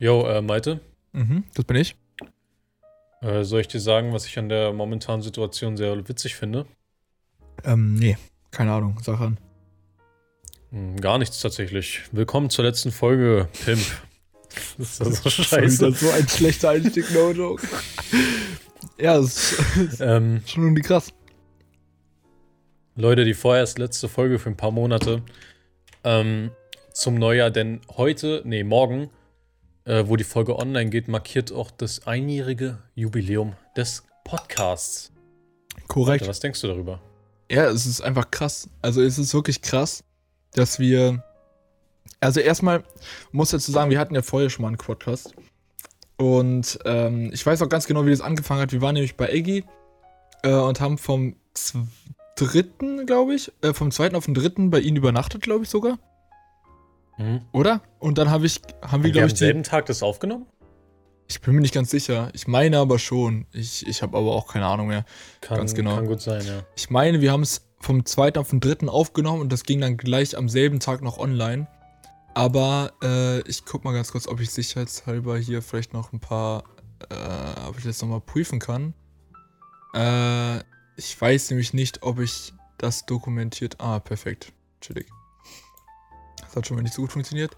Jo, äh, Malte, Mhm, das bin ich. äh, soll ich dir sagen, was ich an der momentanen Situation sehr witzig finde? Ähm, nee, keine Ahnung, sag an. Hm, gar nichts tatsächlich. Willkommen zur letzten Folge, Pimp. Das ist ja so Schon scheiße. wieder so ein schlechter Einstieg, no joke. ja, das ist Ähm, schon irgendwie krass. Leute, die vorerst letzte Folge für ein paar Monate ähm, zum Neujahr, denn heute, nee, morgen, äh, wo die Folge online geht, markiert auch das einjährige Jubiläum des Podcasts. Korrekt. Was denkst du darüber? Ja, es ist einfach krass. Also es ist wirklich krass, dass wir. Also erstmal muss dazu sagen, wir hatten ja vorher schon mal einen Quadcast. Und ähm, ich weiß auch ganz genau, wie das angefangen hat. Wir waren nämlich bei Eggy äh, und haben vom dritten, glaube ich, äh, vom zweiten auf den dritten bei ihnen übernachtet, glaube ich sogar. Mhm. Oder? Und dann habe ich, haben wir, Haben wir glaube am ich, die, selben Tag das aufgenommen? ich bin mir nicht ganz sicher. Ich meine aber schon. Ich, ich habe aber auch keine Ahnung mehr. Kann, Ganz genau. Kann gut sein, ja. Ich meine, wir haben es vom zweiten auf den dritten aufgenommen und das ging dann gleich am selben Tag noch online. Aber äh, ich guck mal ganz kurz, ob ich sicherheitshalber hier vielleicht noch ein paar, äh, ob ich das nochmal prüfen kann. Äh, ich weiß nämlich nicht, ob ich das dokumentiert. Ah, perfekt. Chillig. Das hat schon mal nicht so gut funktioniert.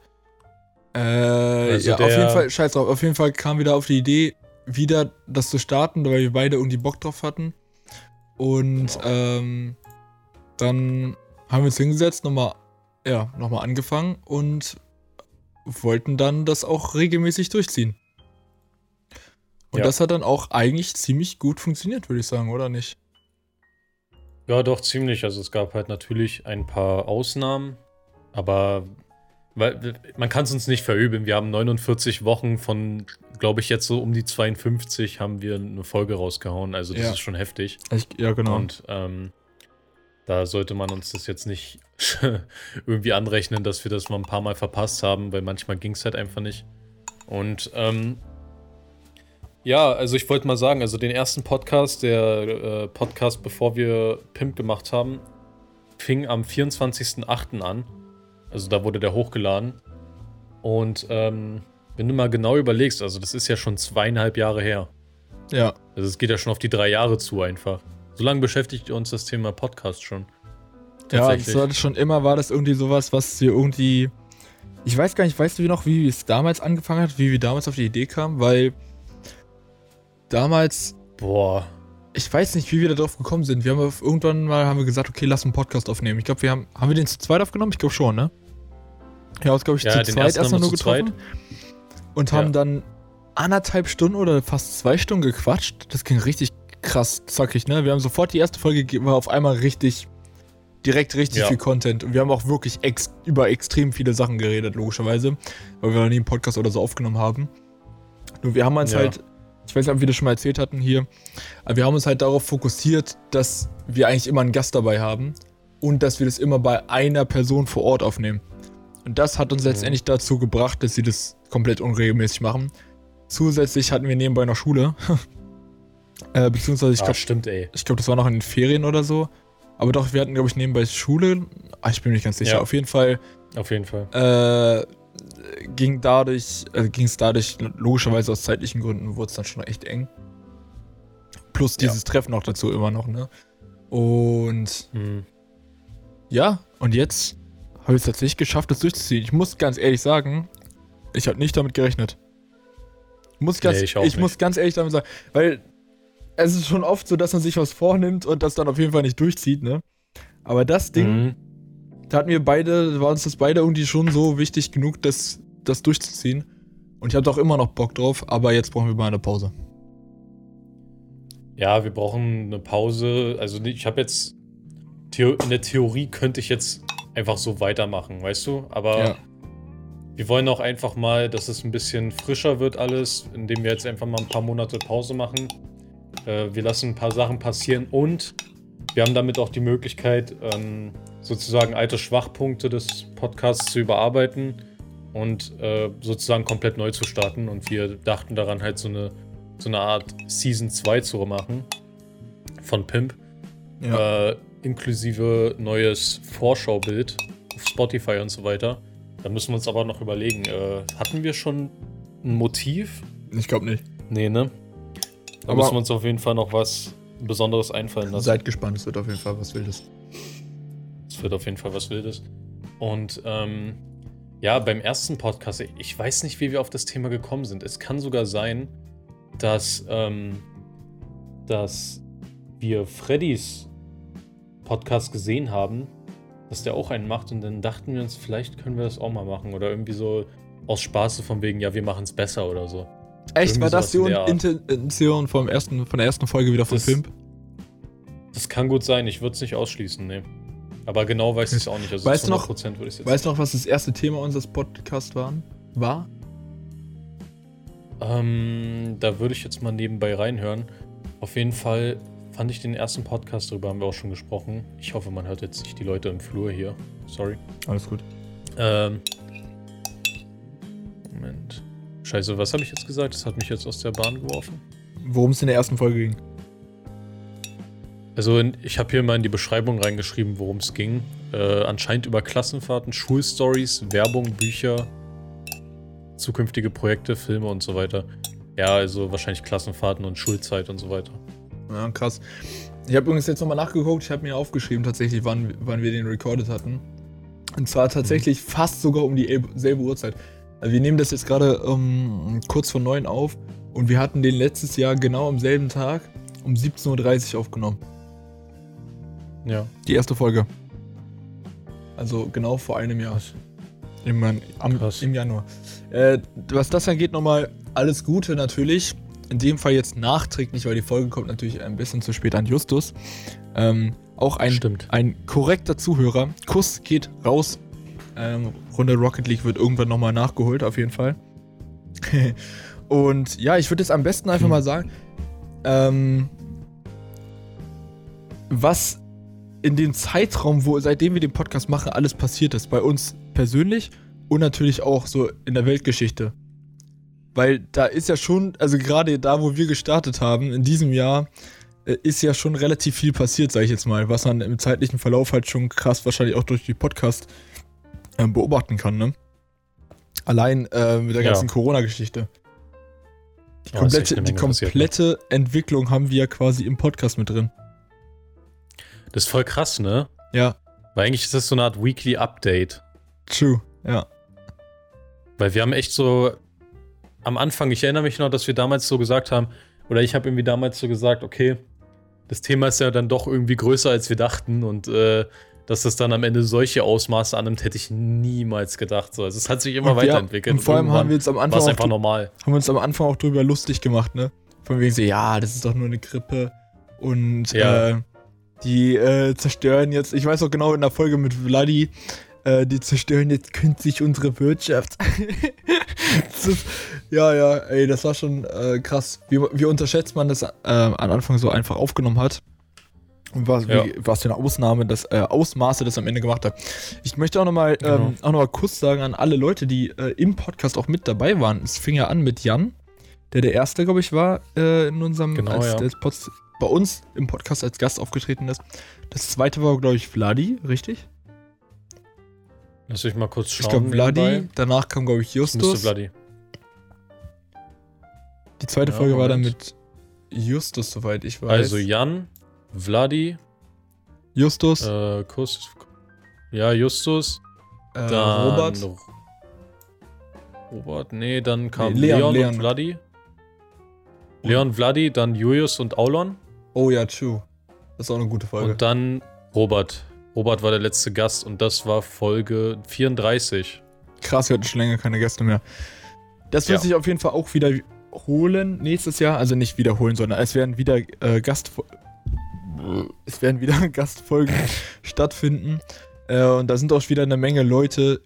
Äh, Also ja, auf jeden Fall, scheiß drauf, auf jeden Fall kam wieder auf die Idee, wieder das zu starten, weil wir beide irgendwie Bock drauf hatten. Und Genau. ähm, dann haben wir uns hingesetzt, nochmal, ja, nochmal angefangen und wollten dann das auch regelmäßig durchziehen. Und Ja. das hat dann auch eigentlich ziemlich gut funktioniert, würde ich sagen, oder nicht? Ja, doch, ziemlich. Also es gab halt natürlich ein paar Ausnahmen, aber weil, man kann es uns nicht verübeln. Wir haben 49 Wochen von, glaube ich, jetzt so um die 52 haben wir eine Folge rausgehauen. Also das Ja. ist schon heftig. Ich, ja, genau. Und ähm, da sollte man uns das jetzt nicht irgendwie anrechnen, dass wir das mal ein paar Mal verpasst haben, weil manchmal ging es halt einfach nicht. Und ähm, ja, also ich wollte mal sagen, also den ersten Podcast, der äh, Podcast, bevor wir Pimp gemacht haben, fing am 24.08. an. Also da wurde der hochgeladen. Und ähm, wenn du mal genau überlegst, also das ist ja schon zweieinhalb Jahre her. ja, Also es geht ja schon auf die drei Jahre zu einfach. So lange beschäftigt uns das Thema Podcast schon. ja, das war das schon immer, war das irgendwie sowas, was wir irgendwie. Ich weiß gar nicht, weißt du noch, wie es damals angefangen hat, wie wir damals auf die Idee kamen? Weil damals Boah. ich weiß nicht, wie wir da drauf gekommen sind. Wir haben irgendwann mal haben wir gesagt, okay, lass einen Podcast aufnehmen. Ich glaube, wir haben haben wir den zu zweit aufgenommen? Ich glaube schon, ne? Ja, uns glaube ich Ja, zu zweit erstmal nur getroffen und haben Ja. dann anderthalb Stunden oder fast zwei Stunden gequatscht. Das ging richtig krass zackig, ne? Wir haben sofort die erste Folge ge- war auf einmal richtig direkt richtig Ja. viel Content und wir haben auch wirklich ex über extrem viele Sachen geredet, logischerweise, weil wir noch nie einen Podcast oder so aufgenommen haben. Nur wir haben uns Ja. halt, ich weiß nicht, ob wir das schon mal erzählt hatten hier, aber wir haben uns halt darauf fokussiert, dass wir eigentlich immer einen Gast dabei haben und dass wir das immer bei einer Person vor Ort aufnehmen. Und das hat uns letztendlich dazu gebracht, dass sie das komplett unregelmäßig machen. Zusätzlich hatten wir nebenbei noch Schule. äh, beziehungsweise, ich ah, glaube, stimmt, ey. ich glaube, das war noch in den Ferien oder so. Aber doch, wir hatten, glaube ich, nebenbei Schule. Ah, ich bin mir nicht ganz sicher. Ja. Auf jeden Fall Auf jeden Fall. äh, ging dadurch, äh, ging es dadurch, logischerweise aus zeitlichen Gründen, wurde es dann schon echt eng. Plus Ja. dieses Treffen noch dazu immer noch, ne? Und Hm. ja, und jetzt habe ich es tatsächlich geschafft, das durchzuziehen. Ich muss ganz ehrlich sagen, ich habe nicht damit gerechnet. Muss ganz, Nee, ich ich muss ganz ehrlich damit sagen, weil es ist schon oft so, dass man sich was vornimmt und das dann auf jeden Fall nicht durchzieht, ne? Aber das Ding, Mhm. da hatten wir beide, war uns das beide irgendwie schon so wichtig genug, das, das durchzuziehen. Und ich habe auch immer noch Bock drauf, aber jetzt brauchen wir mal eine Pause. Ja, wir brauchen eine Pause. Also ich habe jetzt in der Theorie könnte ich jetzt einfach so weitermachen, weißt du? Aber Ja. wir wollen auch einfach mal, dass es ein bisschen frischer wird alles, indem wir jetzt einfach mal ein paar Monate Pause machen. Äh, wir lassen ein paar Sachen passieren und wir haben damit auch die Möglichkeit, ähm, sozusagen alte Schwachpunkte des Podcasts zu überarbeiten und äh, sozusagen komplett neu zu starten. Und wir dachten daran, halt so eine, so eine Art Season 2 zu machen von Pimp. Ja. Äh, inklusive neues Vorschaubild auf Spotify und so weiter. Da müssen wir uns aber noch überlegen, äh, hatten wir schon ein Motiv? Ich glaube nicht. Nee, ne? Da Aber- müssen wir uns auf jeden Fall noch was Besonderes einfallen lassen. Seid gespannt, es wird auf jeden Fall was Wildes. Es wird auf jeden Fall was Wildes. Und ähm, ja, beim ersten Podcast, ich weiß nicht, wie wir auf das Thema gekommen sind. Es kann sogar sein, dass, ähm, dass wir Freddys Podcast gesehen haben, dass der auch einen macht und dann dachten wir uns, vielleicht können wir das auch mal machen. Oder irgendwie so aus Spaß so von wegen, ja, wir machen es besser oder so. Echt, Irgendwie war das die. Intention vom ersten, von der ersten Folge wieder vom Das- Film? Das kann gut sein, ich würde es nicht ausschließen, nee. Aber genau weiß ich es auch nicht. Also Weißt zu du noch- 100% würde ich jetzt Weißt du noch, was das erste Thema unseres Podcasts waren? war? Ähm, da würde ich jetzt mal nebenbei reinhören. Auf jeden Fall fand ich den ersten Podcast, darüber haben wir auch schon gesprochen. Ich hoffe, man hört jetzt nicht die Leute im Flur hier. Sorry. Alles gut. Ähm. Moment. Scheiße, was habe ich jetzt gesagt? Das hat mich jetzt aus der Bahn geworfen. Worum es in der ersten Folge ging. Also, in, ich habe hier mal in die Beschreibung reingeschrieben, worum es ging. Äh, anscheinend über Klassenfahrten, Schulstories, Werbung, Bücher, zukünftige Projekte, Filme und so weiter. Ja, also wahrscheinlich Klassenfahrten und Schulzeit und so weiter. Ja, krass. Ich habe übrigens jetzt nochmal nachgeguckt, ich habe mir aufgeschrieben tatsächlich, wann, wann wir den recorded hatten. Und zwar tatsächlich fast sogar um die el- selbe Uhrzeit. Also wir nehmen das jetzt gerade ähm, kurz vor neun auf und wir hatten den letztes Jahr genau am selben Tag um 17.30 Uhr aufgenommen. Ja. Die erste Folge. Also genau vor einem Jahr. Im, am, im Januar. Äh, was das angeht, nochmal alles Gute natürlich. In dem Fall jetzt nachträglich, weil die Folge kommt natürlich ein bisschen zu spät an Justus. Ähm, auch ein, Stimmt. ein korrekter Zuhörer. Kuss geht raus. Ähm, Runde Rocket League wird irgendwann nochmal nachgeholt, auf jeden Fall. Und ja, ich würde jetzt am besten einfach Hm. mal sagen, ähm, was in dem Zeitraum, wo seitdem wir den Podcast machen, alles passiert ist. Bei uns persönlich und natürlich auch so in der Weltgeschichte. Weil da ist ja schon, also gerade da, wo wir gestartet haben, in diesem Jahr, äh, ist ja schon relativ viel passiert, sage ich jetzt mal, was man im zeitlichen Verlauf halt schon krass wahrscheinlich auch durch die Podcast ähm, beobachten kann, ne? Allein äh, mit der Ja. ganzen Corona-Geschichte. Die Ja, ist echt komplette, eine die ne? komplette Entwicklung haben wir ja quasi im Podcast mit drin. Das ist voll krass, ne? Ja, Weil eigentlich ist das so eine Art Weekly Update. true. Ja. Weil wir haben echt so am Anfang, ich erinnere mich noch, dass wir damals so gesagt haben, oder ich habe irgendwie damals so gesagt, okay, das Thema ist ja dann doch irgendwie größer, als wir dachten und äh, dass das dann am Ende solche Ausmaße annimmt, hätte ich niemals gedacht. So, also es hat sich immer Und weiterentwickelt. Und vor allem haben wir uns am Anfang, einfach auch, normal. haben wir uns am Anfang auch drüber lustig gemacht, ne? Von wegen so, ja, das ist doch nur eine Grippe. Und Ja. äh, die äh, zerstören jetzt, ich weiß auch genau in der Folge mit Vladi, äh, die zerstören jetzt künstlich unsere Wirtschaft. das ist, ja, ja, ey, das war schon äh, krass. Wie, wie unterschätzt man das äh, am Anfang so einfach aufgenommen hat. Und was, Ja. wie, was für eine Ausnahme, das äh, Ausmaße das am Ende gemacht hat. Ich möchte auch nochmal Genau. ähm, auch noch mal kurz sagen an alle Leute, die äh, im Podcast auch mit dabei waren. Es fing ja an mit Jan, der der erste, glaube ich, war äh, in unserem, Genau, als ja. der Post, bei uns im Podcast als Gast aufgetreten ist. Das zweite war, glaube ich, Vladi, richtig? Lass mich mal kurz schauen. ich glaube, Vladi. Danach kam, glaube ich, Das müsste Justus. Vladi. Die zweite Ja, Folge war dann Moment. mit Justus, soweit ich weiß. Also Jan, Vladi, Justus, äh, Kuss. Ja, Justus. äh, Dann Robert. Ro- Robert, nee, dann kam Nee, Leon, Leon, Leon. und Vladi. Leon, Vladi, dann Julius und Aulon. Oh ja, true. Das ist auch eine gute Folge. Und dann Robert. Robert war der letzte Gast und das war Folge 34. Krass, wir hatten schon länger keine Gäste mehr. Das wird Ja. sich auf jeden Fall auch wiederholen nächstes Jahr. Also nicht wiederholen, sondern es werden wieder äh, Gast es werden wieder Gastfolgen stattfinden. Äh, und da sind auch wieder eine Menge Leute,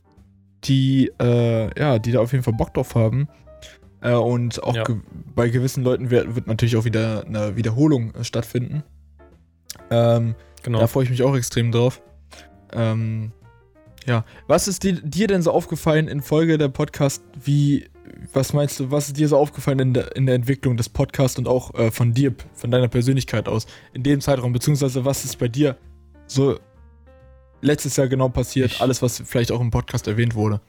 die, äh, ja, die da auf jeden Fall Bock drauf haben. Äh, und auch Ja. ge bei gewissen Leuten wird, wird natürlich auch wieder eine Wiederholung äh, stattfinden. Ähm, Genau. da freue ich mich auch extrem drauf. Ähm, ja. Was ist dir, dir denn so aufgefallen in Folge der Podcast? Wie, was meinst du, was ist dir so aufgefallen in der, in der Entwicklung des Podcasts und auch äh, von dir, von deiner Persönlichkeit aus, in dem Zeitraum? Beziehungsweise was ist bei dir so letztes Jahr genau passiert? Ich- alles, was vielleicht auch im Podcast erwähnt wurde.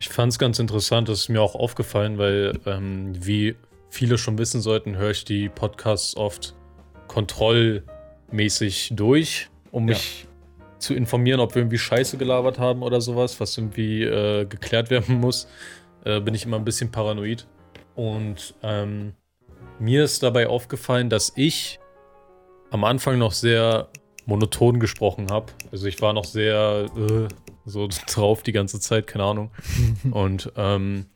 Ich fand es ganz interessant, das ist mir auch aufgefallen, weil, ähm, wie viele schon wissen sollten, höre ich die Podcasts oft kontrollmäßig durch, um Ja. mich zu informieren, ob wir irgendwie Scheiße gelabert haben oder sowas, was irgendwie äh, geklärt werden muss. Äh, bin ich immer ein bisschen paranoid. Und ähm, mir ist dabei aufgefallen, dass ich am Anfang noch sehr monoton gesprochen habe. Also ich war noch sehr äh, so drauf die ganze Zeit, keine Ahnung. Und ähm,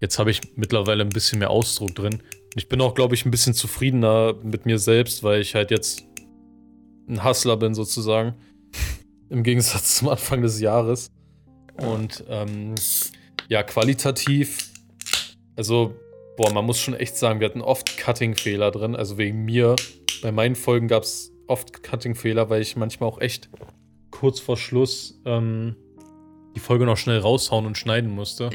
jetzt habe ich mittlerweile ein bisschen mehr Ausdruck drin. Ich bin auch, glaube ich, ein bisschen zufriedener mit mir selbst, weil ich halt jetzt ein Hustler bin sozusagen. Im Gegensatz zum Anfang des Jahres. Und ähm, ja, qualitativ, also, boah, man muss schon echt sagen, wir hatten oft Cutting-Fehler drin. Also wegen mir. Bei meinen Folgen gab es oft Cutting-Fehler, weil ich manchmal auch echt kurz vor Schluss ähm, die Folge noch schnell raushauen und schneiden musste.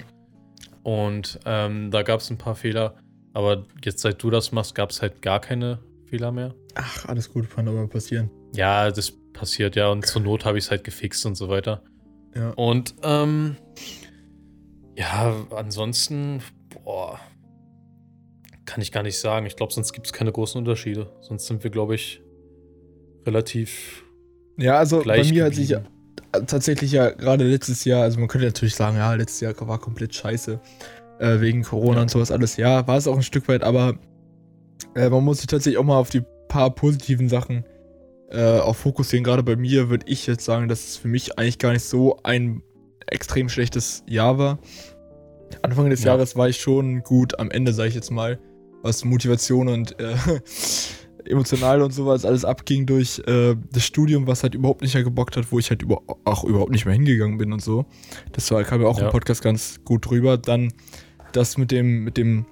Und ähm, da gab es ein paar Fehler. Aber jetzt, seit du das machst, gab es halt gar keine Fehler mehr. Ach, alles gut, kann aber passieren. Ja, das passiert ja. Und zur Not habe ich es halt gefixt und so weiter. Ja. Und ähm, ja, ansonsten, boah, kann ich gar nicht sagen. Ich glaube, sonst gibt es keine großen Unterschiede. Sonst sind wir, glaube ich, relativ Ja, also gleich bei mir hat sich tatsächlich ja gerade letztes Jahr, also man könnte natürlich sagen, ja, letztes Jahr war komplett scheiße. Äh, wegen Corona Ja. und sowas alles. Ja, war es auch ein Stück weit, aber äh, man muss sich tatsächlich auch mal auf die paar positiven Sachen äh, auch fokussieren. Gerade bei mir würde ich jetzt sagen, dass es für mich eigentlich gar nicht so ein extrem schlechtes Jahr war. Anfang des Ja. Jahres war ich schon gut, am Ende sage ich jetzt mal, was Motivation und äh, emotional und sowas alles abging durch äh, das Studium, was halt überhaupt nicht mehr gebockt hat, wo ich halt über, auch überhaupt nicht mehr hingegangen bin und so. Das war, kam ja auch Ja. im Podcast ganz gut drüber. Dann das mit dem, mit dem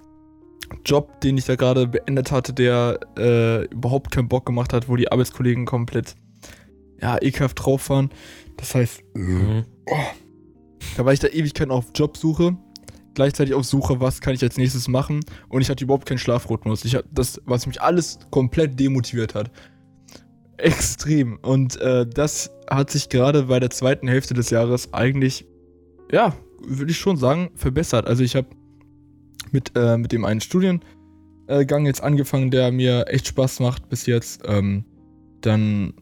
Job, den ich da gerade beendet hatte, der äh, überhaupt keinen Bock gemacht hat, wo die Arbeitskollegen komplett ja, ekelhaft drauf waren. Das heißt, Mhm. Da war ich da Ewigkeiten auf Jobsuche, gleichzeitig auf Suche, was kann ich als nächstes machen und ich hatte überhaupt keinen Schlafrhythmus. Ich hab das, was mich alles komplett demotiviert hat. Extrem. Und äh, das hat sich gerade bei der zweiten Hälfte des Jahres eigentlich, ja, würde ich schon sagen, verbessert. Also ich habe mit, äh, mit dem einen Studiengang jetzt angefangen, der mir echt Spaß macht bis jetzt. Ähm, dann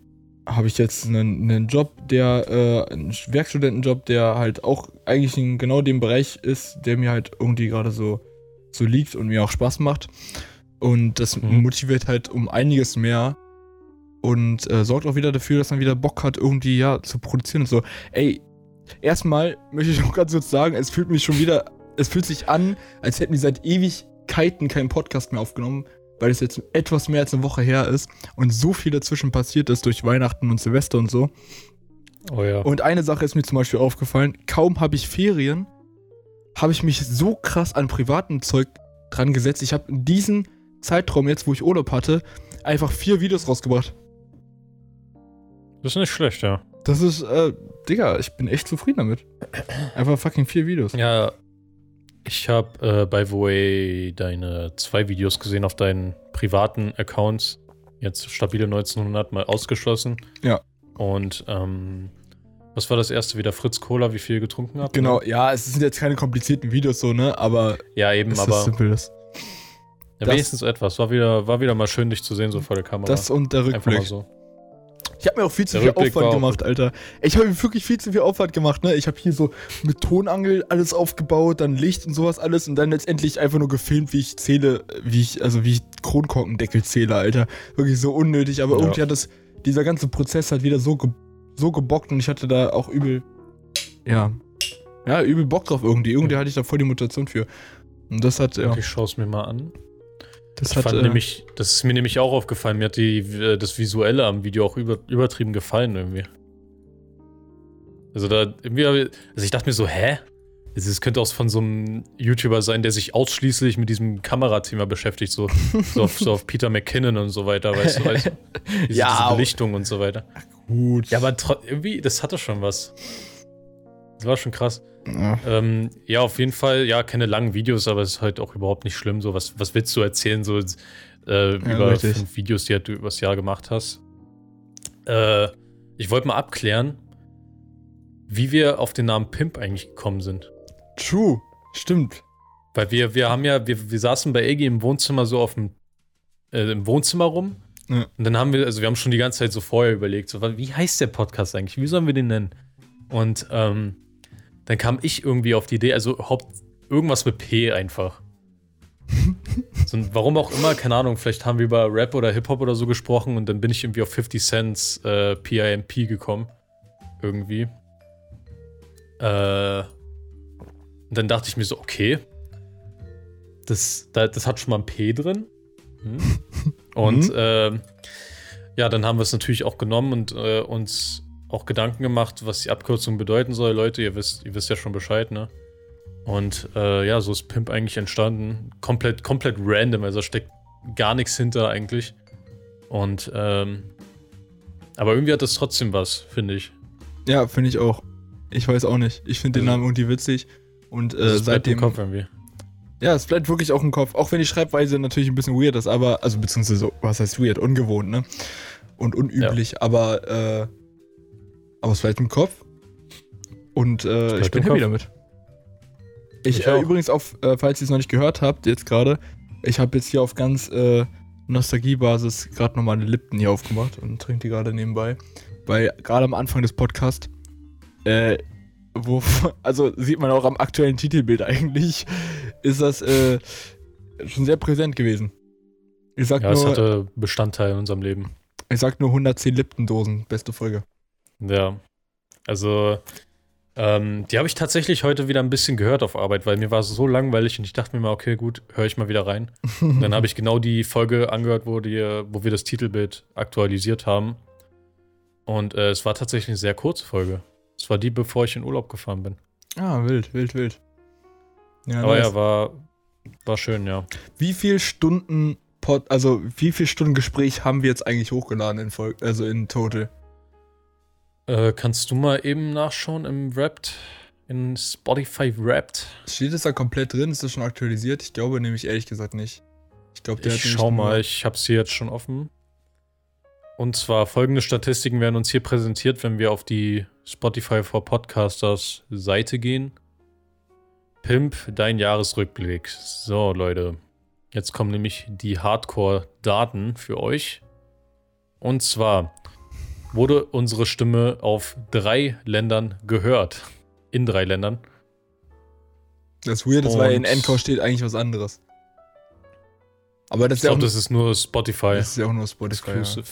habe ich jetzt einen, einen Job, der, äh, einen Werkstudentenjob, der halt auch eigentlich in genau dem Bereich ist, der mir halt irgendwie gerade so, so liegt und mir auch Spaß macht. Und das Mhm. motiviert halt um einiges mehr und äh, sorgt auch wieder dafür, dass man wieder Bock hat, irgendwie ja zu produzieren und so. Ey, erstmal möchte ich noch ganz kurz sagen, es fühlt mich schon wieder, es fühlt sich an, als hätten wir seit Ewigkeiten keinen Podcast mehr aufgenommen, weil es jetzt etwas mehr als eine Woche her ist und so viel dazwischen passiert ist durch Weihnachten und Silvester und so. Oh ja. Und eine Sache ist mir zum Beispiel aufgefallen, kaum habe ich Ferien, habe ich mich so krass an privaten Zeug dran gesetzt. Ich habe in diesem Zeitraum jetzt, wo ich Urlaub hatte, einfach vier Videos rausgebracht. Das ist nicht schlecht, ja. Das ist, äh, Digga, ich bin echt zufrieden damit. Einfach fucking vier Videos. Ja, ich habe äh, by the way deine zwei Videos gesehen auf deinen privaten Accounts. Jetzt stabile 1900 mal ausgeschlossen. Ja. Und ähm, was war das erste wieder? Fritz Cola, wie viel getrunken habt? Genau, Ne? ja, es sind jetzt keine komplizierten Videos so, ne, aber Ja, eben, aber ist simpel. Das, ja, wenigstens etwas. War wieder, war wieder mal schön, dich zu sehen, so vor der Kamera. das und der Einfach mal Rückblick. so. Ich habe mir auch viel zu Der viel Rückblick Aufwand gemacht, Alter. Ich habe mir wirklich viel zu viel Aufwand gemacht, ne? Ich habe hier so mit Tonangel alles aufgebaut, dann Licht und sowas alles und dann letztendlich einfach nur gefilmt, wie ich zähle, wie ich, also wie ich Kronkorkendeckel zähle, Alter. Wirklich so unnötig, aber Ja. irgendwie hat das, dieser ganze Prozess hat wieder so, ge, so gebockt und ich hatte da auch übel, ja, ja, übel Bock drauf irgendwie. Irgendwie hatte ich da voll die Mutation für. Und das hat, ja, Ich schaue es mir mal an. Das hat, fand äh, nämlich, das ist mir nämlich auch aufgefallen. Mir hat die, äh, das Visuelle am Video auch über, übertrieben gefallen irgendwie. Also da irgendwie, also ich dachte mir so, hä? Also Es könnte auch von so einem YouTuber sein, der sich ausschließlich mit diesem Kamerathema beschäftigt, so, so, auf, so auf Peter McKinnon und so weiter, weißt du, weißt du? Diese, Ja, diese Belichtung und so weiter. gut. Ja, aber irgendwie, das hatte schon was. Das war schon krass. Ja. Ähm, ja, auf jeden Fall, ja, keine langen Videos, aber es ist halt auch überhaupt nicht schlimm. So, was, was willst du erzählen, so äh, über richtig. fünf Videos, die halt du übers Jahr gemacht hast? Äh, ich wollte mal abklären, wie wir auf den Namen Pimp eigentlich gekommen sind. True. Stimmt. Weil wir, wir haben ja, wir, wir saßen bei Iggy im Wohnzimmer so auf dem, äh, im Wohnzimmer rum. Ja. Und dann haben wir, also wir haben schon die ganze Zeit so vorher überlegt, so, wie heißt der Podcast eigentlich? Wie sollen wir den nennen? Und ähm, dann kam ich irgendwie auf die Idee, also Haupt, irgendwas mit P einfach. so, warum auch immer, keine Ahnung, vielleicht haben wir über Rap oder Hip-Hop oder so gesprochen und dann bin ich irgendwie auf 50 Cents äh, PIMP gekommen. Irgendwie. Äh, und dann dachte ich mir so, okay, das, da, das hat schon mal ein P drin. Hm. Und Mhm. ähm, ja, dann haben wir es natürlich auch genommen und äh, uns auch Gedanken gemacht, was die Abkürzung bedeuten soll. Leute, ihr wisst, ihr wisst ja schon Bescheid, ne? Und äh, ja, so ist Pimp eigentlich entstanden. Komplett, komplett random, also steckt gar nichts hinter eigentlich. Und ähm, aber irgendwie hat das trotzdem was, finde ich. Ja, finde ich auch. Ich weiß auch nicht. Ich finde den Also- Namen irgendwie witzig. Und äh, bleibt im seitdem. Kopf irgendwie. Ja, es bleibt wirklich auch im Kopf. Auch wenn die Schreibweise natürlich ein bisschen weird ist, aber, also beziehungsweise was heißt weird? Ungewohnt, ne? Und unüblich, aber, äh, aber es bleibt im Kopf. Und äh, ich bin happy Kopf. damit. Ich, Ich äh, auch. übrigens auf, äh, falls ihr es noch nicht gehört habt, jetzt gerade, ich habe jetzt hier auf ganz äh, Nostalgiebasis gerade nochmal eine Lipton hier aufgemacht und trinke die gerade nebenbei. Weil gerade am Anfang des Podcasts, äh, wo, also sieht man auch am aktuellen Titelbild eigentlich, ist das äh, schon sehr präsent gewesen. Ich sag, Ja, es nur, hatte Bestandteil in unserem Leben. ich sag nur 110 Lipton-Dosen, beste Folge. Ja. Also, ähm, die habe ich tatsächlich heute wieder ein bisschen gehört auf Arbeit, weil mir war es so langweilig und ich dachte mir mal, okay, gut, höre ich mal wieder rein. Und dann habe ich genau die Folge angehört, wo, die, wo wir das Titelbild aktualisiert haben. Und äh, es war tatsächlich eine sehr kurze Folge. Es war die, bevor ich in Urlaub gefahren bin. Ah, wild, wild, wild. Ja, Aber nice. ja, war, war schön, ja. Wie viel Stunden Pod, also wie viel Stunden Gespräch haben wir jetzt eigentlich hochgeladen in Folge, also in total? Äh, kannst du mal eben nachschauen im Wrapped? In Spotify Wrapped? Steht es da komplett drin? Ist das schon aktualisiert? Ich glaube nämlich ehrlich gesagt nicht. Ich glaube, der Ich schau mal, ich habe sie jetzt schon offen. Und zwar folgende Statistiken werden uns hier präsentiert, wenn wir auf die Spotify for Podcasters Seite gehen. Pimp, dein Jahresrückblick. So, Leute. Jetzt kommen nämlich die Hardcore-Daten für euch. Und zwar wurde unsere Stimme auf drei Ländern gehört. In drei Ländern. Das ist weird, ist, weil in Encore steht eigentlich was anderes. Aber das Ich ist, ja auch, glaube, das ist nur Spotify. das ist ja auch nur Spotify. Ja. Exclusive.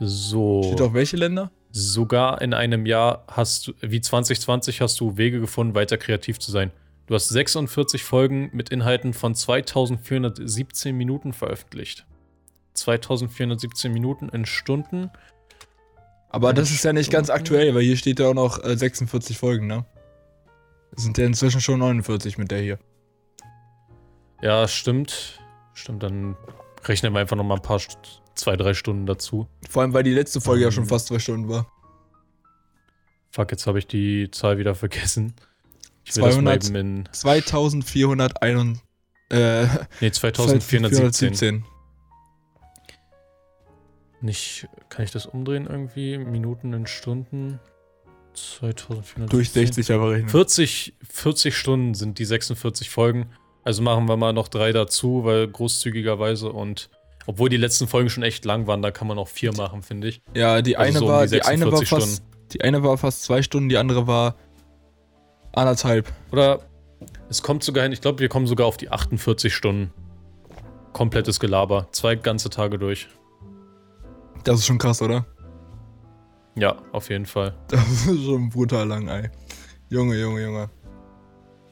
So. Steht auch welche Länder? Sogar in einem Jahr hast du, wie 2020, hast du Wege gefunden, weiter kreativ zu sein. Du hast 46 Folgen mit Inhalten von 2417 Minuten veröffentlicht. 2417 Minuten in Stunden. Aber das ist ja nicht ganz Stunden. aktuell, weil hier steht ja auch noch äh, 46 Folgen, ne? Sind ja inzwischen schon 49 mit der hier. Ja, stimmt. Stimmt, dann rechnen wir einfach noch mal ein paar, zwei, drei Stunden dazu. Vor allem, weil die letzte Folge ja Ähm. schon fast zwei Stunden war. Fuck, jetzt habe ich die Zahl wieder vergessen. Ich will das 200. mal eben in. 2401. Äh, Nee, 2417. 2417. Nicht, kann ich das umdrehen irgendwie? Minuten in Stunden? 2400. Durch 60 aber rechnen. 40, 40 Stunden sind die 46 Folgen. Also machen wir mal noch drei dazu, weil großzügigerweise und obwohl die letzten Folgen schon echt lang waren, da kann man auch vier machen, finde ich. Ja, die Also eine so um war, die die eine war 46 fast, die eine war fast zwei Stunden, die andere war anderthalb. Oder es kommt sogar hin, ich glaube, wir kommen sogar auf die 48 Stunden. Komplettes Gelaber. Zwei ganze Tage durch. Das ist schon krass, oder? Ja, auf jeden Fall. Das ist schon brutal lang, ey. Junge, Junge, Junge.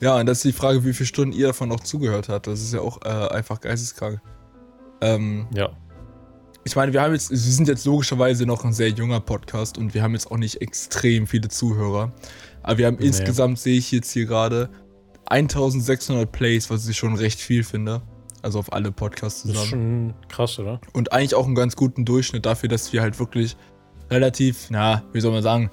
Ja, und das ist die Frage, wie viele Stunden ihr davon noch zugehört habt. Das ist ja auch äh, einfach geisteskrank. Ähm, Ja. ich meine, wir haben jetzt, wir sind jetzt logischerweise noch ein sehr junger Podcast und wir haben jetzt auch nicht extrem viele Zuhörer. Aber wir haben Nee. insgesamt, sehe ich jetzt hier gerade, 1600 Plays, was ich schon recht viel finde. Also auf alle Podcasts Das ist zusammen. schon krass, oder? Und eigentlich auch einen ganz guten Durchschnitt dafür, dass wir halt wirklich relativ, na, wie soll man sagen,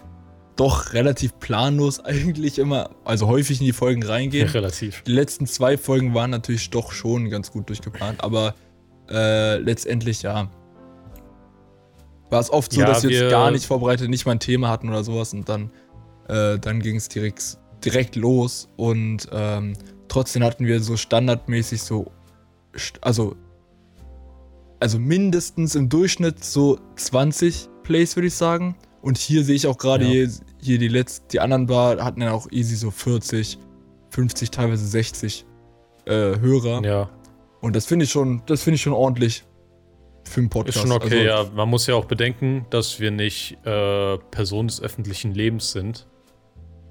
doch relativ planlos eigentlich immer, also häufig in die Folgen reingehen. Relativ. Die letzten zwei Folgen waren natürlich doch schon ganz gut durchgeplant, aber äh, letztendlich ja. War es oft so, Ja, dass wir wir- jetzt gar nicht vorbereitet, nicht mal ein Thema hatten oder sowas und dann, äh, dann ging es direkt direkt los und ähm, trotzdem hatten wir so standardmäßig so, also, also mindestens im Durchschnitt so 20 Plays, würde ich sagen. Und hier sehe ich auch gerade ja. hier, hier, die letzten, die anderen Bar hatten ja auch easy so 40, 50, teilweise 60 äh, Hörer. Ja. Und das finde ich schon, das finde ich schon ordentlich für einen Podcast. Ist schon okay, also, ja. Man muss ja auch bedenken, dass wir nicht äh, Personen des öffentlichen Lebens sind.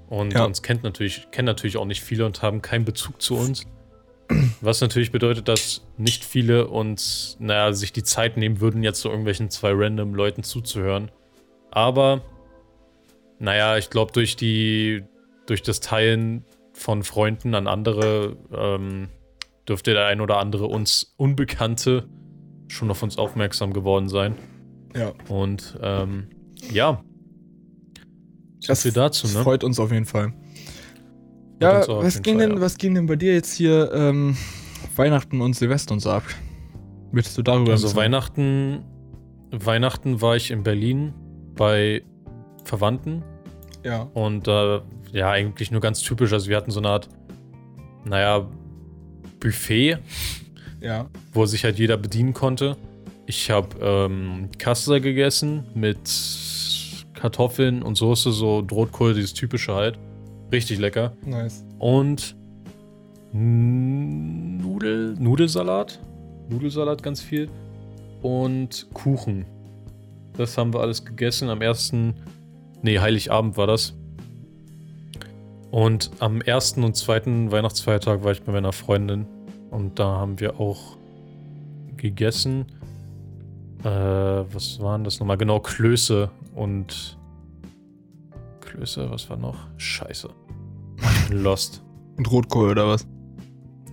Und ja. uns kennt natürlich, kennen natürlich auch nicht viele und haben keinen Bezug zu uns. Was natürlich bedeutet, dass nicht viele uns, naja, sich die Zeit nehmen würden, jetzt so irgendwelchen zwei random Leuten zuzuhören. Aber, naja, ich glaube, durch die, durch das Teilen von Freunden an andere ähm, dürfte der ein oder andere uns Unbekannte schon auf uns aufmerksam geworden sein. Ja. Und ähm, ja. So das dazu, ne? freut uns auf jeden Fall. Ja, was ging, Fall, denn, ja. was ging denn bei dir jetzt hier ähm, Weihnachten und Silvester und so ab? Möchtest du darüber Also Weihnachten, Weihnachten war ich in Berlin bei Verwandten. Ja. Und äh, ja, eigentlich nur ganz typisch. Also wir hatten so eine Art, naja, Buffet. Ja. Wo sich halt jeder bedienen konnte. Ich habe ähm, Kassler gegessen mit Kartoffeln und Soße, so Rotkohl, dieses typische halt. Richtig lecker. Nice. Und Nudel, Nudelsalat. Nudelsalat ganz viel. Und Kuchen. Das haben wir alles gegessen. Am ersten, nee, Heiligabend war das. Und am ersten und zweiten Weihnachtsfeiertag war ich bei meiner Freundin. Und da haben wir auch gegessen. Äh, was waren das nochmal? Genau, Klöße und. Klöße, was war noch? Scheiße. Lost. Und Rotkohl oder was?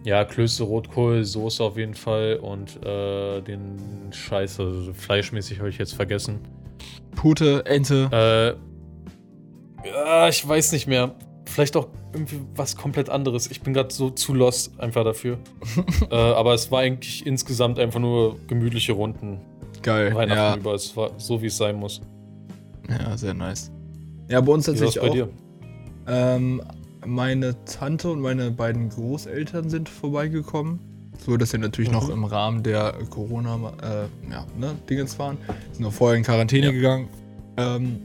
Ja, Klöße, Rotkohl, Soße auf jeden Fall und äh, den Scheiße, also fleischmäßig habe ich jetzt vergessen. Pute, Ente. Äh, ja, ich weiß nicht mehr. Vielleicht auch irgendwie was komplett anderes. Ich bin gerade so zu lost einfach dafür. äh, aber es war eigentlich insgesamt einfach nur gemütliche Runden. Geil. Weihnachten ja. über. Es war so, wie es sein muss. Ja, sehr nice. Ja, bei uns tatsächlich bei auch. Dir? Ähm, meine Tante und meine beiden Großeltern sind vorbeigekommen. So, dass sie natürlich mhm. noch im Rahmen der Corona, äh, ja, ne, waren. Sind noch vorher in Quarantäne ja. gegangen. Ähm,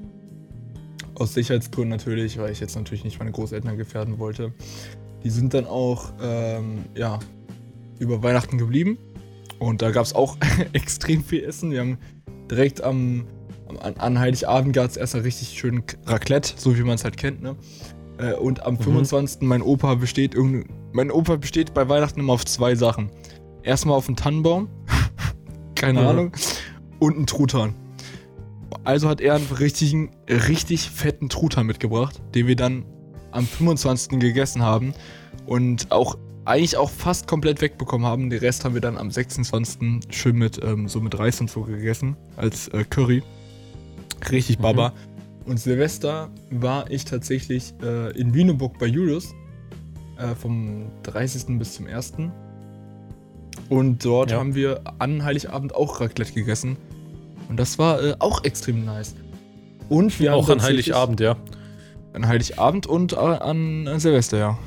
aus Sicherheitsgründen natürlich, weil ich jetzt natürlich nicht meine Großeltern gefährden wollte. Die sind dann auch, ähm, ja, über Weihnachten geblieben. Und da gab es auch extrem viel Essen. Wir haben direkt am, am an Heiligabend gab es erst mal richtig schön Raclette, so wie man es halt kennt, ne? Äh, und am mhm. 25. mein Opa besteht mein Opa besteht bei Weihnachten immer auf zwei Sachen. Erstmal auf einen Tannenbaum, keine mhm. Ahnung, und einen Truthahn. Also hat er einen richtigen, richtig fetten Truthahn mitgebracht, den wir dann am 25. gegessen haben und auch eigentlich auch fast komplett wegbekommen haben. Den Rest haben wir dann am 26. schön mit ähm, so mit Reis und so gegessen als äh, Curry. Richtig mhm. Baba. Mhm. Und Silvester war ich tatsächlich äh, in Wieneburg bei Julius. Äh, vom 30. bis zum 1. Und dort ja. haben wir an Heiligabend auch Raclette gegessen. Und das war äh, auch extrem nice. Und wir auch an Heiligabend, ja. An Heiligabend und äh, an, an Silvester, ja.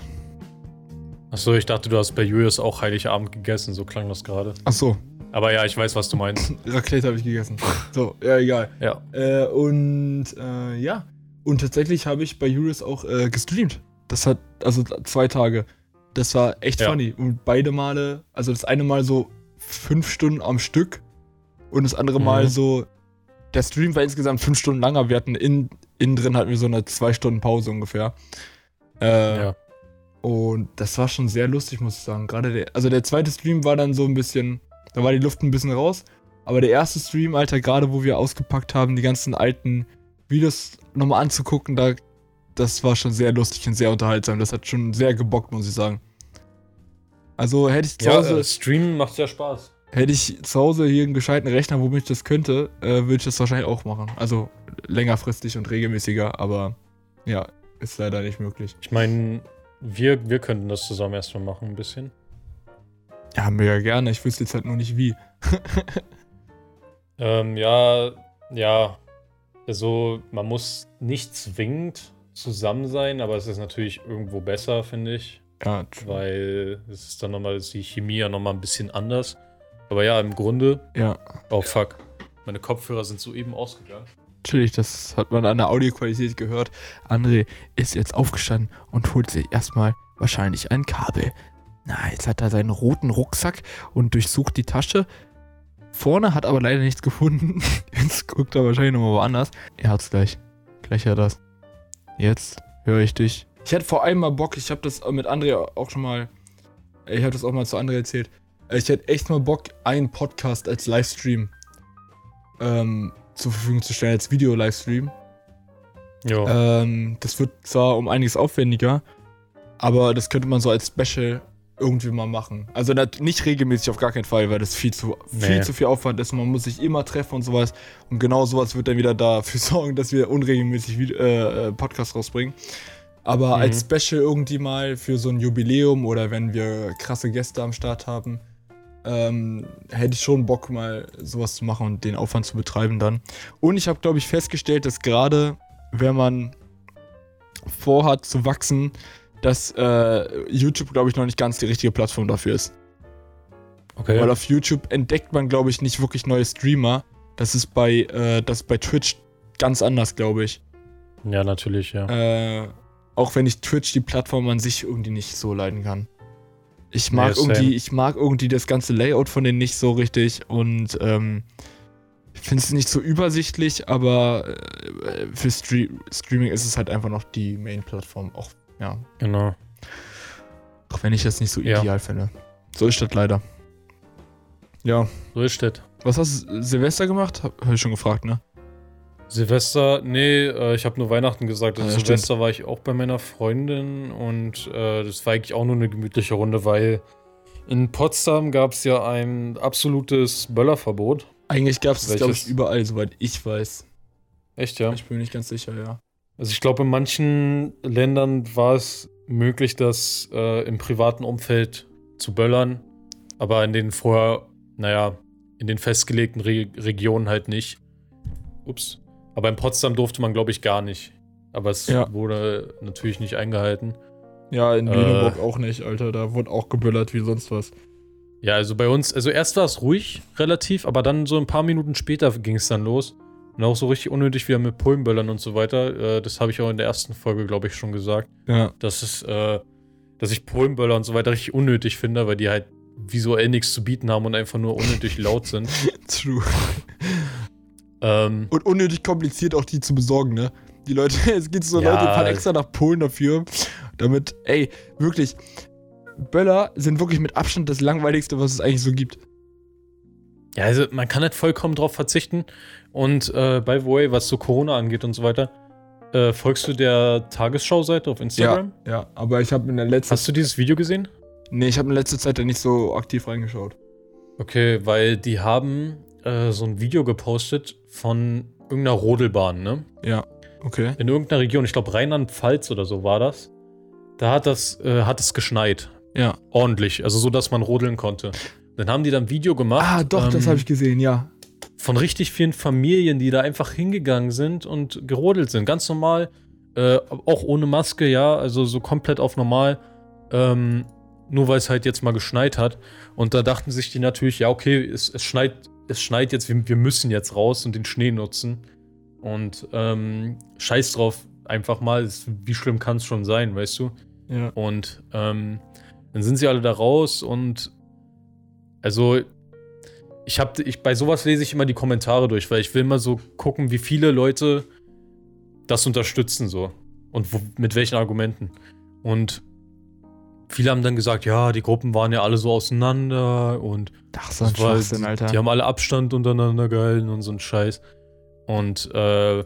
Achso, ich dachte, du hast bei Julius auch Heiligabend gegessen, so klang das gerade. Achso, aber ja, ich weiß, was du meinst. Raclette habe ich gegessen. So, ja, egal. Ja. Äh, und äh, ja. Und tatsächlich habe ich bei Juris auch äh, gestreamt. Das hat, also zwei Tage. Das war echt ja. funny. Und beide Male, also das eine Mal so fünf Stunden am Stück und das andere mhm. Mal so, der Stream war insgesamt fünf Stunden lang, aber wir hatten in, innen drin hatten wir so eine zwei Stunden Pause ungefähr. Äh, ja. Und das war schon sehr lustig, muss ich sagen. Gerade der, also der zweite Stream war dann so ein bisschen, da war die Luft ein bisschen raus. Aber der erste Stream, Alter, gerade wo wir ausgepackt haben, die ganzen alten Videos nochmal anzugucken, da, das war schon sehr lustig und sehr unterhaltsam. Das hat schon sehr gebockt, muss ich sagen. Also hätte ich zu ja, Hause. Äh, Streamen macht ja Spaß. Hätte ich zu Hause hier einen gescheiten Rechner, womit ich das könnte, äh, würde ich das wahrscheinlich auch machen. Also längerfristig und regelmäßiger, aber ja, ist leider nicht möglich. Ich meine, wir, wir könnten das zusammen erstmal machen, ein bisschen. Ja, mega gerne. Ich wüsste jetzt halt nur nicht wie. ähm, ja, ja. Also, man muss nicht zwingend zusammen sein, aber es ist natürlich irgendwo besser, finde ich. Ja, true. Weil es ist dann nochmal, ist die Chemie ja nochmal ein bisschen anders. Aber ja, im Grunde. Ja. Oh fuck. Meine Kopfhörer sind soeben ausgegangen. Natürlich, das hat man an der Audioqualität gehört. André ist jetzt aufgestanden und holt sich erstmal wahrscheinlich ein Kabel. Na, jetzt hat er seinen roten Rucksack und durchsucht die Tasche. Vorne hat aber leider nichts gefunden. Jetzt guckt er wahrscheinlich nochmal woanders. Er hat's gleich. Gleich hat das. Jetzt höre ich dich. Ich hätte vor allem mal Bock, ich habe das mit André auch schon mal. Ich habe das auch mal zu André erzählt. Ich hätte echt mal Bock, einen Podcast als Livestream ähm, zur Verfügung zu stellen, als Video-Livestream. Ja. Ähm, das wird zwar um einiges aufwendiger, aber das könnte man so als Special irgendwie mal machen. Also nicht regelmäßig auf gar keinen Fall, weil das viel zu, viel Nee. zu viel Aufwand ist. Man muss sich immer treffen und sowas. Und genau sowas wird dann wieder dafür sorgen, dass wir unregelmäßig äh, äh, Podcasts rausbringen. Aber Mhm. als Special irgendwie mal für so ein Jubiläum oder wenn wir krasse Gäste am Start haben, ähm, hätte ich schon Bock, mal sowas zu machen und den Aufwand zu betreiben dann. Und ich habe, glaube ich, festgestellt, dass gerade, wenn man vorhat zu wachsen, dass äh, YouTube, glaube ich, noch nicht ganz die richtige Plattform dafür ist. Okay. Weil auf YouTube entdeckt man, glaube ich, nicht wirklich neue Streamer. Das ist bei, äh, das bei Twitch ganz anders, glaube ich. ja, natürlich, ja. Äh, auch wenn ich Twitch, die Plattform an sich, irgendwie nicht so leiden kann. Ich mag Nee, irgendwie, ich mag irgendwie das ganze Layout von denen nicht so richtig und ähm, ich finde es nicht so übersichtlich, aber äh, für Stre Streaming ist es halt einfach noch die Main-Plattform. Auch, ja, Genau. auch wenn ich das nicht so Ja. ideal finde. So ist das leider. Ja. So ist das. Was hast du Silvester gemacht? Hab, hab ich schon gefragt, ne? Silvester, nee, äh, ich habe nur Weihnachten gesagt. Also Ah, ja, Silvester war ich auch bei meiner Freundin und äh, das war eigentlich auch nur eine gemütliche Runde, weil in Potsdam gab es ja ein absolutes Böllerverbot. Eigentlich gab es das, glaube ich, überall, soweit ich weiß. Echt, ja? Ich bin mir nicht ganz sicher, ja. Also ich glaube, in manchen Ländern war es möglich, das äh, im privaten Umfeld zu böllern, aber in den vorher, naja, in den festgelegten Re Regionen halt nicht. Ups. Aber in Potsdam durfte man, glaube ich, gar nicht. Aber es Ja. wurde natürlich nicht eingehalten. Ja, in Äh. Lüneburg auch nicht, Alter. Da wurde auch geböllert wie sonst was. Ja, also bei uns, also erst war es ruhig relativ, aber dann so ein paar Minuten später ging es dann los. Und auch so richtig unnötig wieder mit Pullenböllern und so weiter. Äh, das habe ich auch in der ersten Folge, glaube ich, schon gesagt. Ja. dass es, äh, dass ich Polenböller und so weiter richtig unnötig finde, weil die halt visuell nichts zu bieten haben und einfach nur unnötig laut sind. True. Ähm, Und unnötig kompliziert auch die zu besorgen, ne? Die Leute, es gibt so Ja. Leute, die fahren extra nach Polen dafür. Damit, ey, wirklich, Böller sind wirklich mit Abstand das langweiligste, was es eigentlich so gibt. Ja, also man kann halt vollkommen drauf verzichten. Und äh, by the way, was so Corona angeht und so weiter, äh, folgst du der Tagesschau-Seite auf Instagram? Ja, aber ich habe in der letzten Hast du dieses Video gesehen? Nee, ich habe in letzter Zeit da nicht so aktiv reingeschaut. Okay, weil die haben äh, so ein Video gepostet von irgendeiner Rodelbahn, ne? Ja, okay. In irgendeiner Region, ich glaube Rheinland-Pfalz oder so war das. Da hat das, äh, hat es geschneit. Ja. ordentlich, also so, dass man rodeln konnte. Dann haben die dann ein Video gemacht. Ah, doch, das ähm, habe ich gesehen, ja. Von richtig vielen Familien, die da einfach hingegangen sind und gerodelt sind. Ganz normal, äh, auch ohne Maske, ja, also so komplett auf normal. Ähm, nur weil es halt jetzt mal geschneit hat. Und da dachten sich die natürlich, ja, okay, es, es schneit, es schneit jetzt, wir, wir müssen jetzt raus und den Schnee nutzen. Und ähm, scheiß drauf, einfach mal, es, wie schlimm kann es schon sein, weißt du? Ja. Und ähm, dann sind sie alle da raus und also ich habe ich bei sowas lese ich immer die Kommentare durch, weil ich will mal so gucken, wie viele Leute das unterstützen so und wo, mit welchen Argumenten. Und viele haben dann gesagt, ja, die Gruppen waren ja alle so auseinander und Ach, so ein das war- Schwachsinn, Alter. die haben alle Abstand untereinander gehalten und so ein Scheiß. Und äh,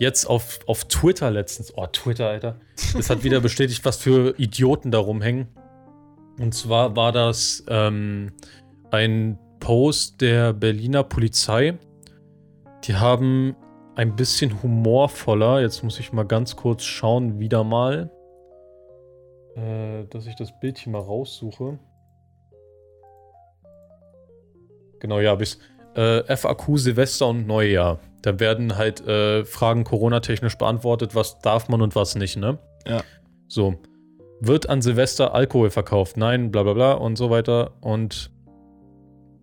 jetzt auf, auf Twitter letztens, oh, Twitter, Alter, das hat wieder bestätigt, was für Idioten da rumhängen. Und zwar war das ähm, ein Post der Berliner Polizei. Die haben ein bisschen humorvoller, jetzt muss ich mal ganz kurz schauen, wieder mal, äh, dass ich das Bild hier mal raussuche. Genau, ja, bis äh, FAQ Silvester und Neujahr. Da werden halt äh, Fragen Corona-technisch beantwortet, was darf man und was nicht, ne? Ja. So. Wird an Silvester Alkohol verkauft? Nein, bla bla bla und so weiter. Und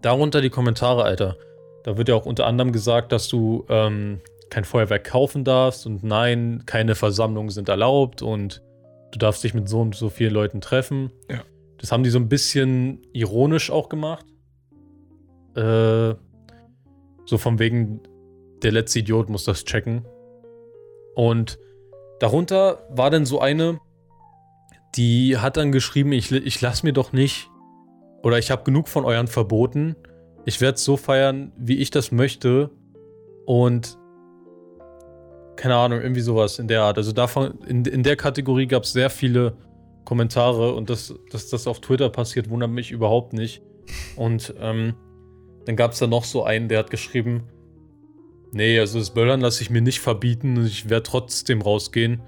darunter die Kommentare, Alter. Da wird ja auch unter anderem gesagt, dass du ähm, kein Feuerwerk kaufen darfst und nein, keine Versammlungen sind erlaubt und du darfst dich mit so und so vielen Leuten treffen. Ja. Das haben die so ein bisschen ironisch auch gemacht. Äh, so von wegen, der letzte Idiot muss das checken. Und darunter war dann so eine, die hat dann geschrieben, ich, ich lass mir doch nicht, oder ich habe genug von euren Verboten. Ich werde es so feiern, wie ich das möchte. Und keine Ahnung, irgendwie sowas in der Art. Also davon, in, in der Kategorie gab es sehr viele Kommentare und dass, dass das auf Twitter passiert, wundert mich überhaupt nicht. Und ähm, dann gab es da noch so einen, der hat geschrieben, nee, also das Böllern lasse ich mir nicht verbieten und ich werde trotzdem rausgehen.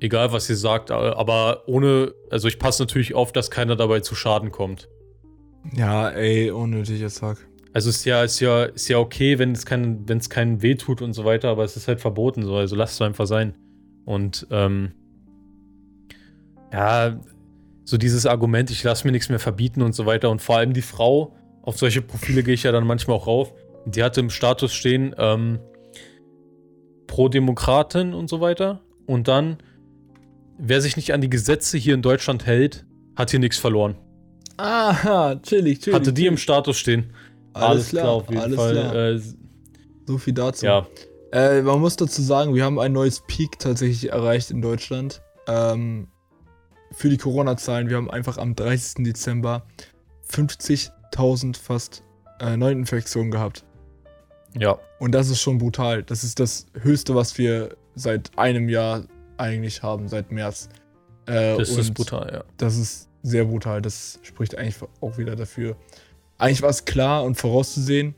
Egal, was ihr sagt, aber ohne, also ich passe natürlich auf, dass keiner dabei zu Schaden kommt. Ja, ey, unnötiger Sack. Also ist ja, ist ja, ist ja okay, wenn es keinen, wenn es keinen weh tut und so weiter, aber es ist halt verboten so, also lass es einfach sein. Und ähm, ja, so dieses Argument, ich lasse mir nichts mehr verbieten und so weiter. Und vor allem die Frau, auf solche Profile gehe ich ja dann manchmal auch rauf. Die hatte im Status stehen, ähm, Pro-Demokratin und so weiter. Und dann, wer sich nicht an die Gesetze hier in Deutschland hält, hat hier nichts verloren. Aha, chillig, chillig. Hatte die chillig. im Status stehen. Alles, klar, auf jeden alles Fall. klar. Äh, so viel dazu. ja, Äh, man muss dazu sagen, wir haben ein neues Peak tatsächlich erreicht in Deutschland. Ähm, für die Corona-Zahlen, wir haben einfach am 30. Dezember 50.000 fast äh, Neuinfektionen gehabt. ja. Und das ist schon brutal. Das ist das Höchste, was wir seit einem Jahr eigentlich haben, seit März. Äh, Das ist brutal, ja. Das ist sehr brutal. Das spricht eigentlich auch wieder dafür. Eigentlich war es klar und vorauszusehen.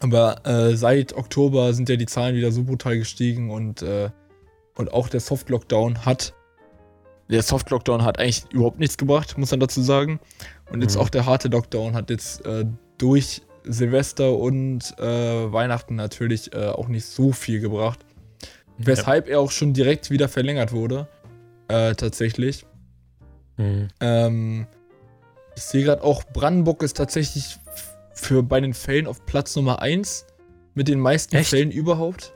Aber äh, seit Oktober sind ja die Zahlen wieder so brutal gestiegen und, äh, und auch der Soft-Lockdown hat. Der Soft-Lockdown hat eigentlich überhaupt nichts gebracht, muss man dazu sagen. Und jetzt Mhm. auch der harte Lockdown hat jetzt äh, durch Silvester und äh, Weihnachten natürlich äh, auch nicht so viel gebracht. Weshalb er auch schon direkt wieder verlängert wurde. Äh, tatsächlich. Mhm. Ähm, ich sehe gerade auch, Brandenburg ist tatsächlich für bei den Fällen auf Platz Nummer 1 mit den meisten Echt? Fällen überhaupt.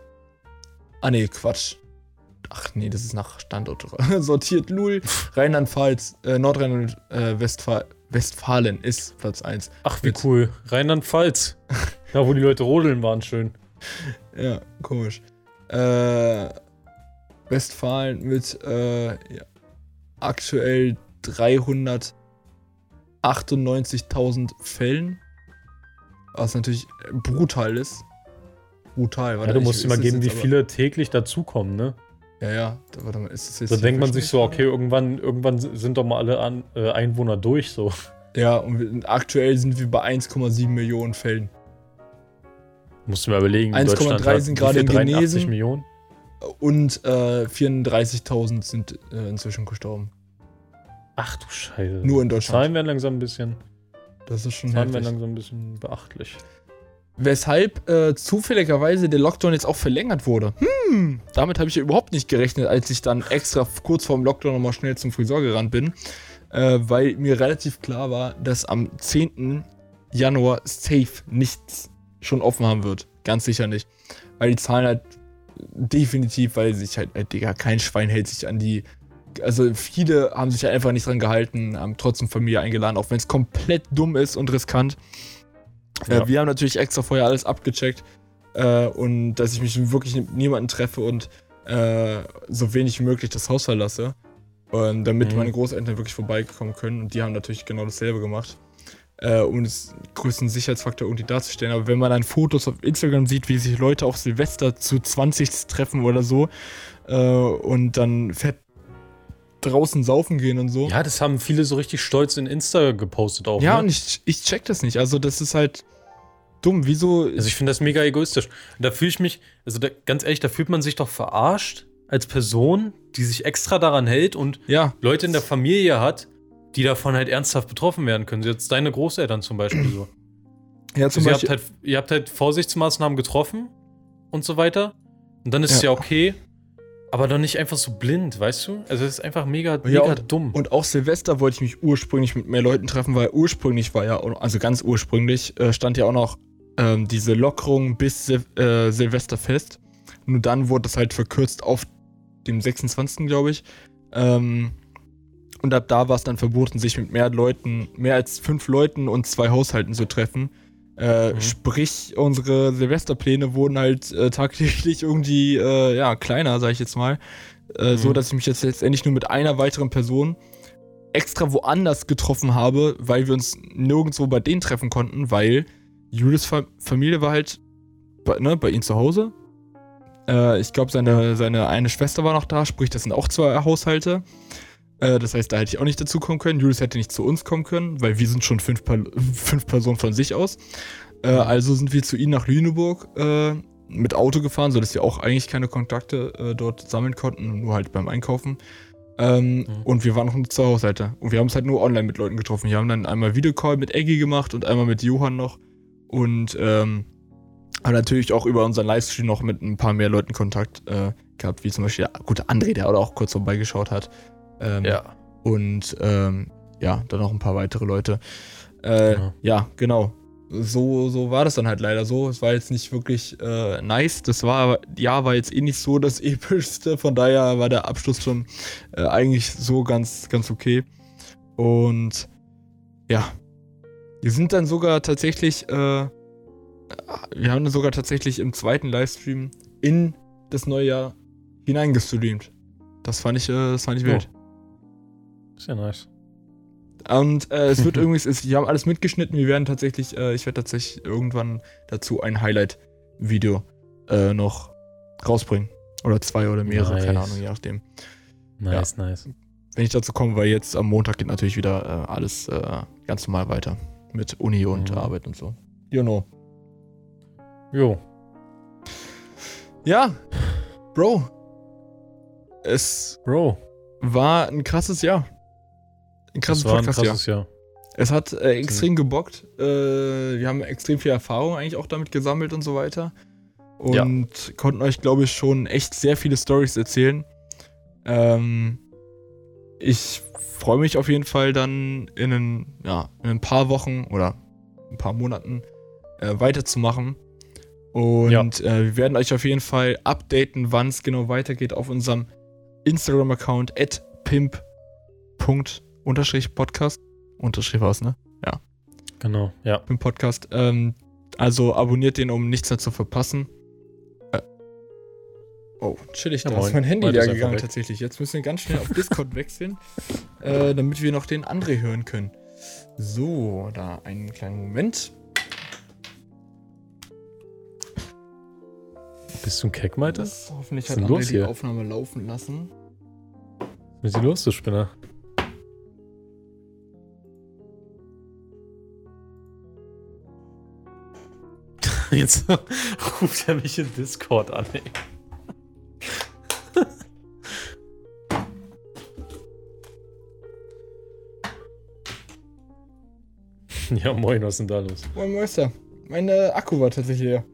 Ah nee, Quatsch. Ach nee, das ist nach Standort sortiert. Lul. Rheinland-Pfalz, äh, Nordrhein-Westfalen ist Platz 1. Ach, wie Mit- cool. Rheinland-Pfalz. da, wo die Leute rodeln waren, schön. Ja, komisch. Äh, Westfalen mit äh, ja, aktuell 398.000 Fällen. Was natürlich brutal ist. Brutal, Ja, warte, du ich- musst dir mal geben, wie viele täglich dazukommen, ne? Ja, ja, da, warte mal, ist das jetzt. Da denkt man sich so, okay, irgendwann, irgendwann sind doch mal alle An äh, Einwohner durch, so. Ja, und aktuell sind wir bei 1,7 Millionen Fällen. Musst du mal überlegen. 1,3 Deutschland hat sind gerade viel? in 83 Genesen. Millionen? Und äh, 34.000 sind äh, inzwischen gestorben. Ach du Scheiße. Nur in Deutschland. Zahlen werden langsam ein bisschen, Das ist schon Zahlen werden langsam ein bisschen beachtlich. Weshalb äh, zufälligerweise der Lockdown jetzt auch verlängert wurde. Hm, damit habe ich ja überhaupt nicht gerechnet, als ich dann extra kurz vorm Lockdown nochmal schnell zum Friseur gerannt bin. Äh, weil mir relativ klar war, dass am 10. Januar safe nichts schon offen haben wird. Ganz sicher nicht. Weil die Zahlen halt definitiv, weil sich halt, äh, Digga, kein Schwein hält sich an die. Also viele haben sich halt einfach nicht dran gehalten, haben trotzdem Familie eingeladen, auch wenn es komplett dumm ist und riskant. Ja. Äh, wir haben natürlich extra vorher alles abgecheckt äh, und dass ich mich wirklich niemanden treffe und äh, so wenig wie möglich das Haus verlasse, damit Mhm. meine Großeltern wirklich vorbeikommen können und die haben natürlich genau dasselbe gemacht, äh, um das größten Sicherheitsfaktor irgendwie darzustellen. Aber wenn man dann Fotos auf Instagram sieht, wie sich Leute auf Silvester zu 20 treffen oder so äh, und dann fett draußen saufen gehen und so. Ja, das haben viele so richtig stolz in Insta gepostet auch. Ja, ne? und ich, ich check das nicht. Also, das ist halt dumm. Wieso? Also ich finde das mega egoistisch. Und da fühle ich mich, also da, ganz ehrlich, da fühlt man sich doch verarscht als Person, die sich extra daran hält und ja, Leute in der Familie hat, die davon halt ernsthaft betroffen werden können. Jetzt deine Großeltern zum Beispiel so. ja, zum Also ihr, Beispiel. habt halt, ihr habt halt Vorsichtsmaßnahmen getroffen und so weiter. Und dann ist es Ja. ja okay. Aber doch nicht einfach so blind, weißt du? Also es ist einfach mega, Ja, mega dumm. Und auch Silvester wollte ich mich ursprünglich mit mehr Leuten treffen, weil ursprünglich war ja, also ganz ursprünglich, äh, stand ja auch noch ähm, diese Lockerung bis Sil äh, Silvester fest. Nur dann wurde das halt verkürzt auf dem 26. glaube ich. Ähm, und ab da war es dann verboten, sich mit mehr Leuten, mehr als fünf Leuten und zwei Haushalten zu treffen. Äh, Mhm. Sprich, unsere Silvesterpläne wurden halt äh, tagtäglich irgendwie äh, ja, kleiner, sag ich jetzt mal. Äh, So, Mhm. dass ich mich jetzt letztendlich nur mit einer weiteren Person extra woanders getroffen habe, weil wir uns nirgendwo bei denen treffen konnten, weil Julius Fa Familie war halt bei, ne, bei ihm zu Hause. Äh, ich glaube, seine, seine eine Schwester war noch da, sprich, das sind auch zwei Haushalte. Äh, das heißt, da hätte ich auch nicht dazu kommen können. Julius hätte nicht zu uns kommen können, weil wir sind schon fünf, per fünf Personen von sich aus. Äh, Mhm. Also sind wir zu ihm nach Lüneburg äh, mit Auto gefahren, sodass wir auch eigentlich keine Kontakte äh, dort sammeln konnten, nur halt beim Einkaufen. Ähm, Mhm. Und wir waren noch zu Haushalte. Und wir haben es halt nur online mit Leuten getroffen. Wir haben dann einmal Videocall mit Eggy gemacht und einmal mit Johann noch. Und ähm, haben natürlich auch über unseren Livestream noch mit ein paar mehr Leuten Kontakt äh, gehabt, wie zum Beispiel der gute André, der auch kurz vorbeigeschaut hat. Ähm, ja. Und ähm, ja, dann noch ein paar weitere Leute. Äh, Genau. Ja, genau. So, so war das dann halt leider so. Es war jetzt nicht wirklich äh, nice. Das war ja, war jetzt eh nicht so das epischste. Von daher war der Abschluss schon äh, eigentlich so ganz, ganz okay. Und ja, wir sind dann sogar tatsächlich, äh, wir haben dann sogar tatsächlich im zweiten Livestream in das neue Jahr hineingestreamt. Das fand ich, äh, das fand ich Oh. wild. Ist ja nice. Und äh, es wird irgendwie, es, wir haben alles mitgeschnitten. Wir werden tatsächlich, äh, ich werde tatsächlich irgendwann dazu ein Highlight-Video äh, noch rausbringen. Oder zwei oder mehrere, Nice. keine Ahnung, je nachdem. Nice, nice. Wenn ich dazu komme, weil jetzt am Montag geht natürlich wieder äh, alles äh, ganz normal weiter. Mit Uni und Mhm. Arbeit und so. You know. Jo. Ja, Bro. Es Bro. war ein krasses Jahr. Ein krasses Das war ein krasses Jahr. Es hat äh, extrem gebockt. Äh, wir haben extrem viel Erfahrung eigentlich auch damit gesammelt und so weiter. Und konnten euch, glaube ich, schon echt sehr viele Stories erzählen. Ähm, ich freue mich auf jeden Fall dann in, ein, ja, in ein paar Wochen oder ein paar Monaten äh, weiterzumachen. Und Ja. äh, wir werden euch auf jeden Fall updaten, wann es genau weitergeht auf unserem Instagram-Account at pimp.podcast. Unterstrich was, ne? Genau, ja. Pimp Podcast. Ähm, also abonniert den, um nichts mehr zu verpassen. Äh. Oh, chillig, Ja, da moin. ist mein Handy leer gegangen tatsächlich. Jetzt müssen wir ganz schnell auf Discord wechseln, äh, damit wir noch den André hören können. So, da einen kleinen Moment. Bist du ein Keck, Malte? Hoffentlich Was hat André los die hier? Aufnahme laufen lassen. Was ist denn los, du Spinner? Jetzt ruft er mich in Discord an, ey. Ja, moin, was ist denn da los? Moin Meister. Mein äh, Akku war tatsächlich leer.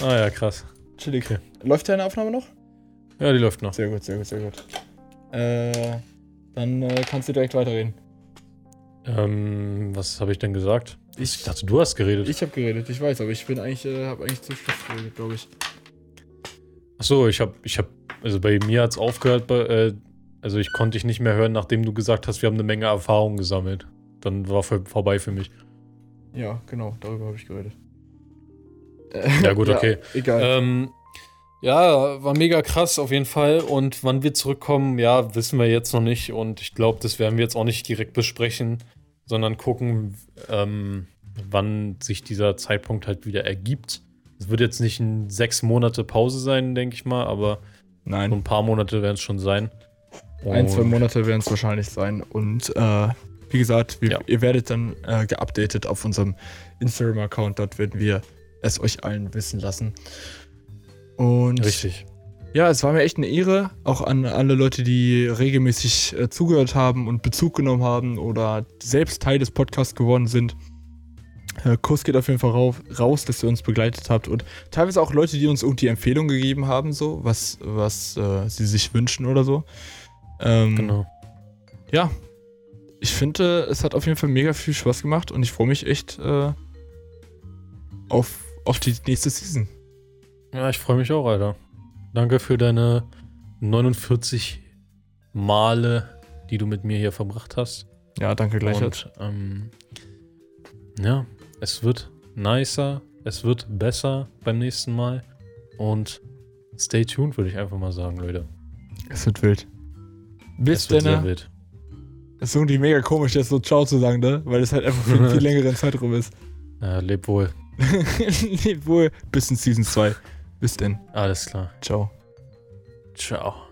Ah ja, krass. Chillig. Okay. Läuft deine Aufnahme noch? Ja, die läuft noch. Sehr gut, sehr gut, sehr gut. Äh, dann äh, kannst du direkt weiterreden. Ähm, was habe ich denn gesagt? Ich dachte, du hast geredet. Ich habe geredet, ich weiß, aber ich bin eigentlich, äh, habe eigentlich zu Schluss geredet, glaube ich. Achso, ich habe, ich habe, also bei mir hat's aufgehört, bei, äh, also ich konnte dich nicht mehr hören, nachdem du gesagt hast, wir haben eine Menge Erfahrung gesammelt. Dann war vor, vorbei für mich. Ja, genau, darüber habe ich geredet. Ja, gut, okay. egal. Ähm, ja, war mega krass auf jeden Fall. Und wann wir zurückkommen, ja, wissen wir jetzt noch nicht. Und ich glaube, das werden wir jetzt auch nicht direkt besprechen, sondern gucken, ähm, wann sich dieser Zeitpunkt halt wieder ergibt. Es wird jetzt nicht ein sechs Monate Pause sein, denke ich mal, aber so Nein, ein paar Monate werden es schon sein. ein, zwei Und- Monate werden es wahrscheinlich sein. Und äh, wie gesagt, wir, Ja. ihr werdet dann äh, geupdatet auf unserem Instagram-Account. Dort werden wir es euch allen wissen lassen. Und Richtig. Ja, es war mir echt eine Ehre, auch an alle Leute, die regelmäßig äh, zugehört haben und Bezug genommen haben oder selbst Teil des Podcasts geworden sind. Äh, Kuss geht auf jeden Fall rauf, raus, dass ihr uns begleitet habt und teilweise auch Leute, die uns irgendwie Empfehlungen gegeben haben, so, was, was äh, sie sich wünschen oder so. Ähm, Genau. Ja, ich finde, es hat auf jeden Fall mega viel Spaß gemacht und ich freue mich echt äh, auf, auf die nächste Season. Ja, ich freue mich auch, Alter. Danke für deine 49 Male, die du mit mir hier verbracht hast. Ja, danke gleichfalls. Und ähm, ja, es wird nicer, es wird besser beim nächsten Mal. Und stay tuned, würde ich einfach mal sagen, Leute. Es wird wild. Bis es wird sehr dann. wild. Es ist irgendwie mega komisch, jetzt so Ciao zu sagen, ne? Weil es halt einfach für einen viel längeren Zeitraum ist. Ja, leb wohl. Lebt wohl. Bis in Season 2. Bis denn. Alles klar. Ciao. Ciao.